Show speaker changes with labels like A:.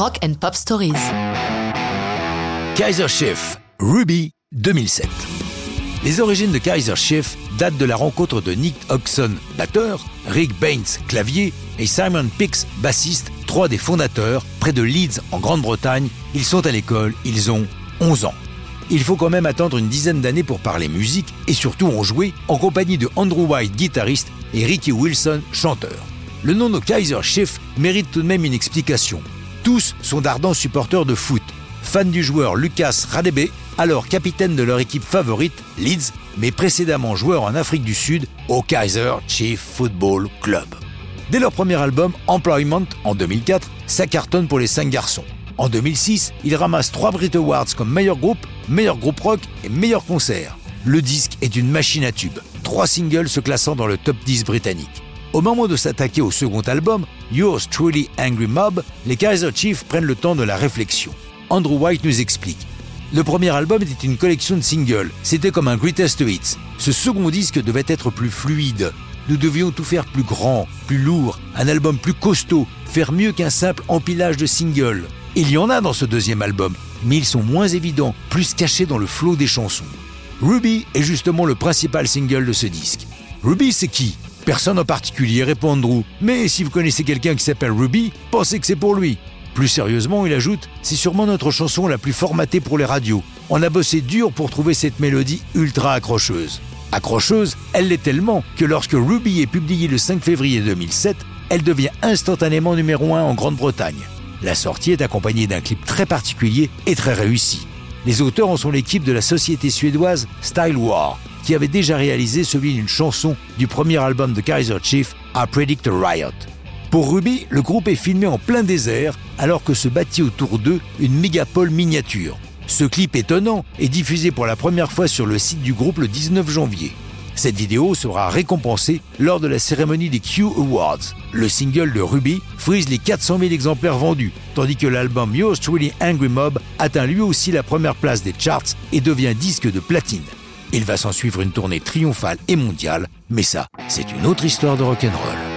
A: Rock and Pop Stories.
B: Kaiser Chief, Ruby 2007. Les origines de Kaiser Chief datent de la rencontre de Nick Oxon, batteur, Rick Baines, clavier, et Simon Pix, bassiste, trois des fondateurs, près de Leeds en Grande-Bretagne. Ils sont à l'école, ils ont 11 ans. Il faut quand même attendre une dizaine d'années pour parler musique et surtout en jouer en compagnie de Andrew White, guitariste, et Ricky Wilson, chanteur. Le nom de Kaiser Chief mérite tout de même une explication. Tous sont d'ardents supporters de foot, fans du joueur Lucas Radebe, alors capitaine de leur équipe favorite, Leeds, mais précédemment joueur en Afrique du Sud au Kaiser Chief Football Club. Dès leur premier album, Employment, en 2004, ça cartonne pour les cinq garçons. En 2006, ils ramassent trois Brit Awards comme meilleur groupe, meilleur groupe rock et meilleur concert. Le disque est une machine à tubes, trois singles se classant dans le top 10 britannique. Au moment de s'attaquer au second album, Yours Truly Angry Mob, les Kaiser Chiefs prennent le temps de la réflexion. Andrew White nous explique. Le premier album était une collection de singles, c'était comme un greatest hits. Ce second disque devait être plus fluide. Nous devions tout faire plus grand, plus lourd, un album plus costaud, faire mieux qu'un simple empilage de singles. Il y en a dans ce deuxième album, mais ils sont moins évidents, plus cachés dans le flot des chansons. Ruby est justement le principal single de ce disque. Ruby, c'est qui? Personne en particulier, répond Andrew. Mais si vous connaissez quelqu'un qui s'appelle Ruby, pensez que c'est pour lui. Plus sérieusement, il ajoute C'est sûrement notre chanson la plus formatée pour les radios. On a bossé dur pour trouver cette mélodie ultra accrocheuse. Accrocheuse, elle l'est tellement que lorsque Ruby est publiée le 5 février 2007, elle devient instantanément numéro 1 en Grande-Bretagne. La sortie est accompagnée d'un clip très particulier et très réussi. Les auteurs en sont l'équipe de la société suédoise Style War, qui avait déjà réalisé celui d'une chanson du premier album de Kaiser Chief, I Predict a Riot. Pour Ruby, le groupe est filmé en plein désert alors que se bâtit autour d'eux une mégapole miniature. Ce clip étonnant est diffusé pour la première fois sur le site du groupe le 19 janvier. Cette vidéo sera récompensée lors de la cérémonie des Q Awards. Le single de Ruby frise les 400 000 exemplaires vendus, tandis que l'album Yours Truly Angry Mob atteint lui aussi la première place des charts et devient disque de platine. Il va s'en suivre une tournée triomphale et mondiale, mais ça, c'est une autre histoire de rock'n'roll.